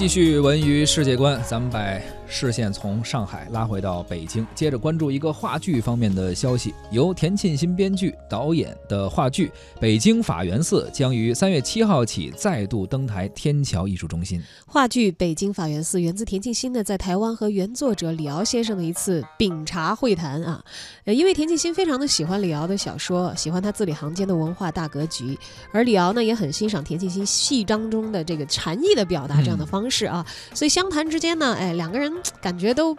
继续文娱世界观，咱们把视线从上海拉回到北京，接着关注一个话剧方面的消息。由田沁鑫编剧导演的话剧《北京法源寺》将于三月七号起再度登台天桥艺术中心。话剧《北京法源寺》源自田沁鑫呢在台湾和原作者李敖先生的一次品茶会谈啊。呃，因为田沁鑫非常的喜欢李敖的小说，喜欢他字里行间的文化大格局，而李敖呢也很欣赏田沁鑫戏当中的这个禅意的表达这样的方式啊。所以相谈之间呢，哎，两个人感觉都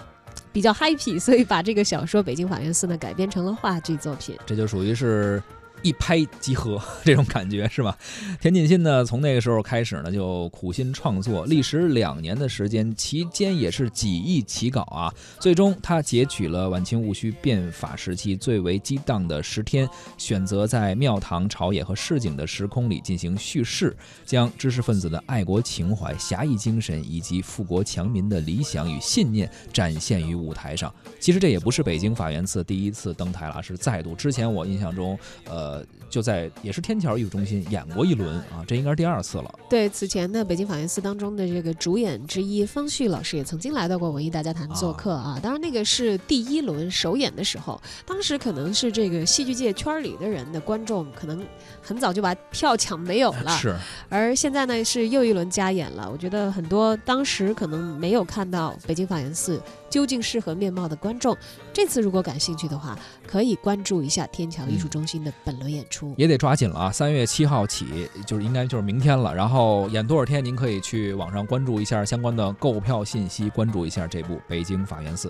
比较 happy，所以把这个小说《北京法源寺》呢改编成了话剧作品。这就属于是。一拍即合这种感觉是吧？田沁鑫呢，从那个时候开始呢，就苦心创作，历时两年的时间，期间也是几易其稿啊。最终他截取了晚清戊戌变法时期最为激荡的十天，选择在庙堂朝野和市井的时空里进行叙事，将知识分子的爱国情怀、侠义精神以及富国强民的理想与信念展现于舞台上。其实这也不是北京法源寺第一次登台了，是再度。之前我印象中，呃。呃，就在也是天桥艺术中心演过一轮啊，这应该是第二次了。对，此前的北京法源寺当中的这个主演之一方旭老师也曾经来到过文艺大家谈做客啊。当然那个是第一轮首演的时候，当时可能是这个戏剧界圈里的人的观众可能很早就把票抢没有了。是。而现在呢是又一轮加演了，我觉得很多当时可能没有看到北京法源寺究竟适合面貌的观众，这次如果感兴趣的话，可以关注一下天桥艺术中心的本轮。演出也得抓紧了啊！三月七号起，就是应该就是明天了。然后演多少天，您可以去网上关注一下相关的购票信息，关注一下这部《北京法源寺》。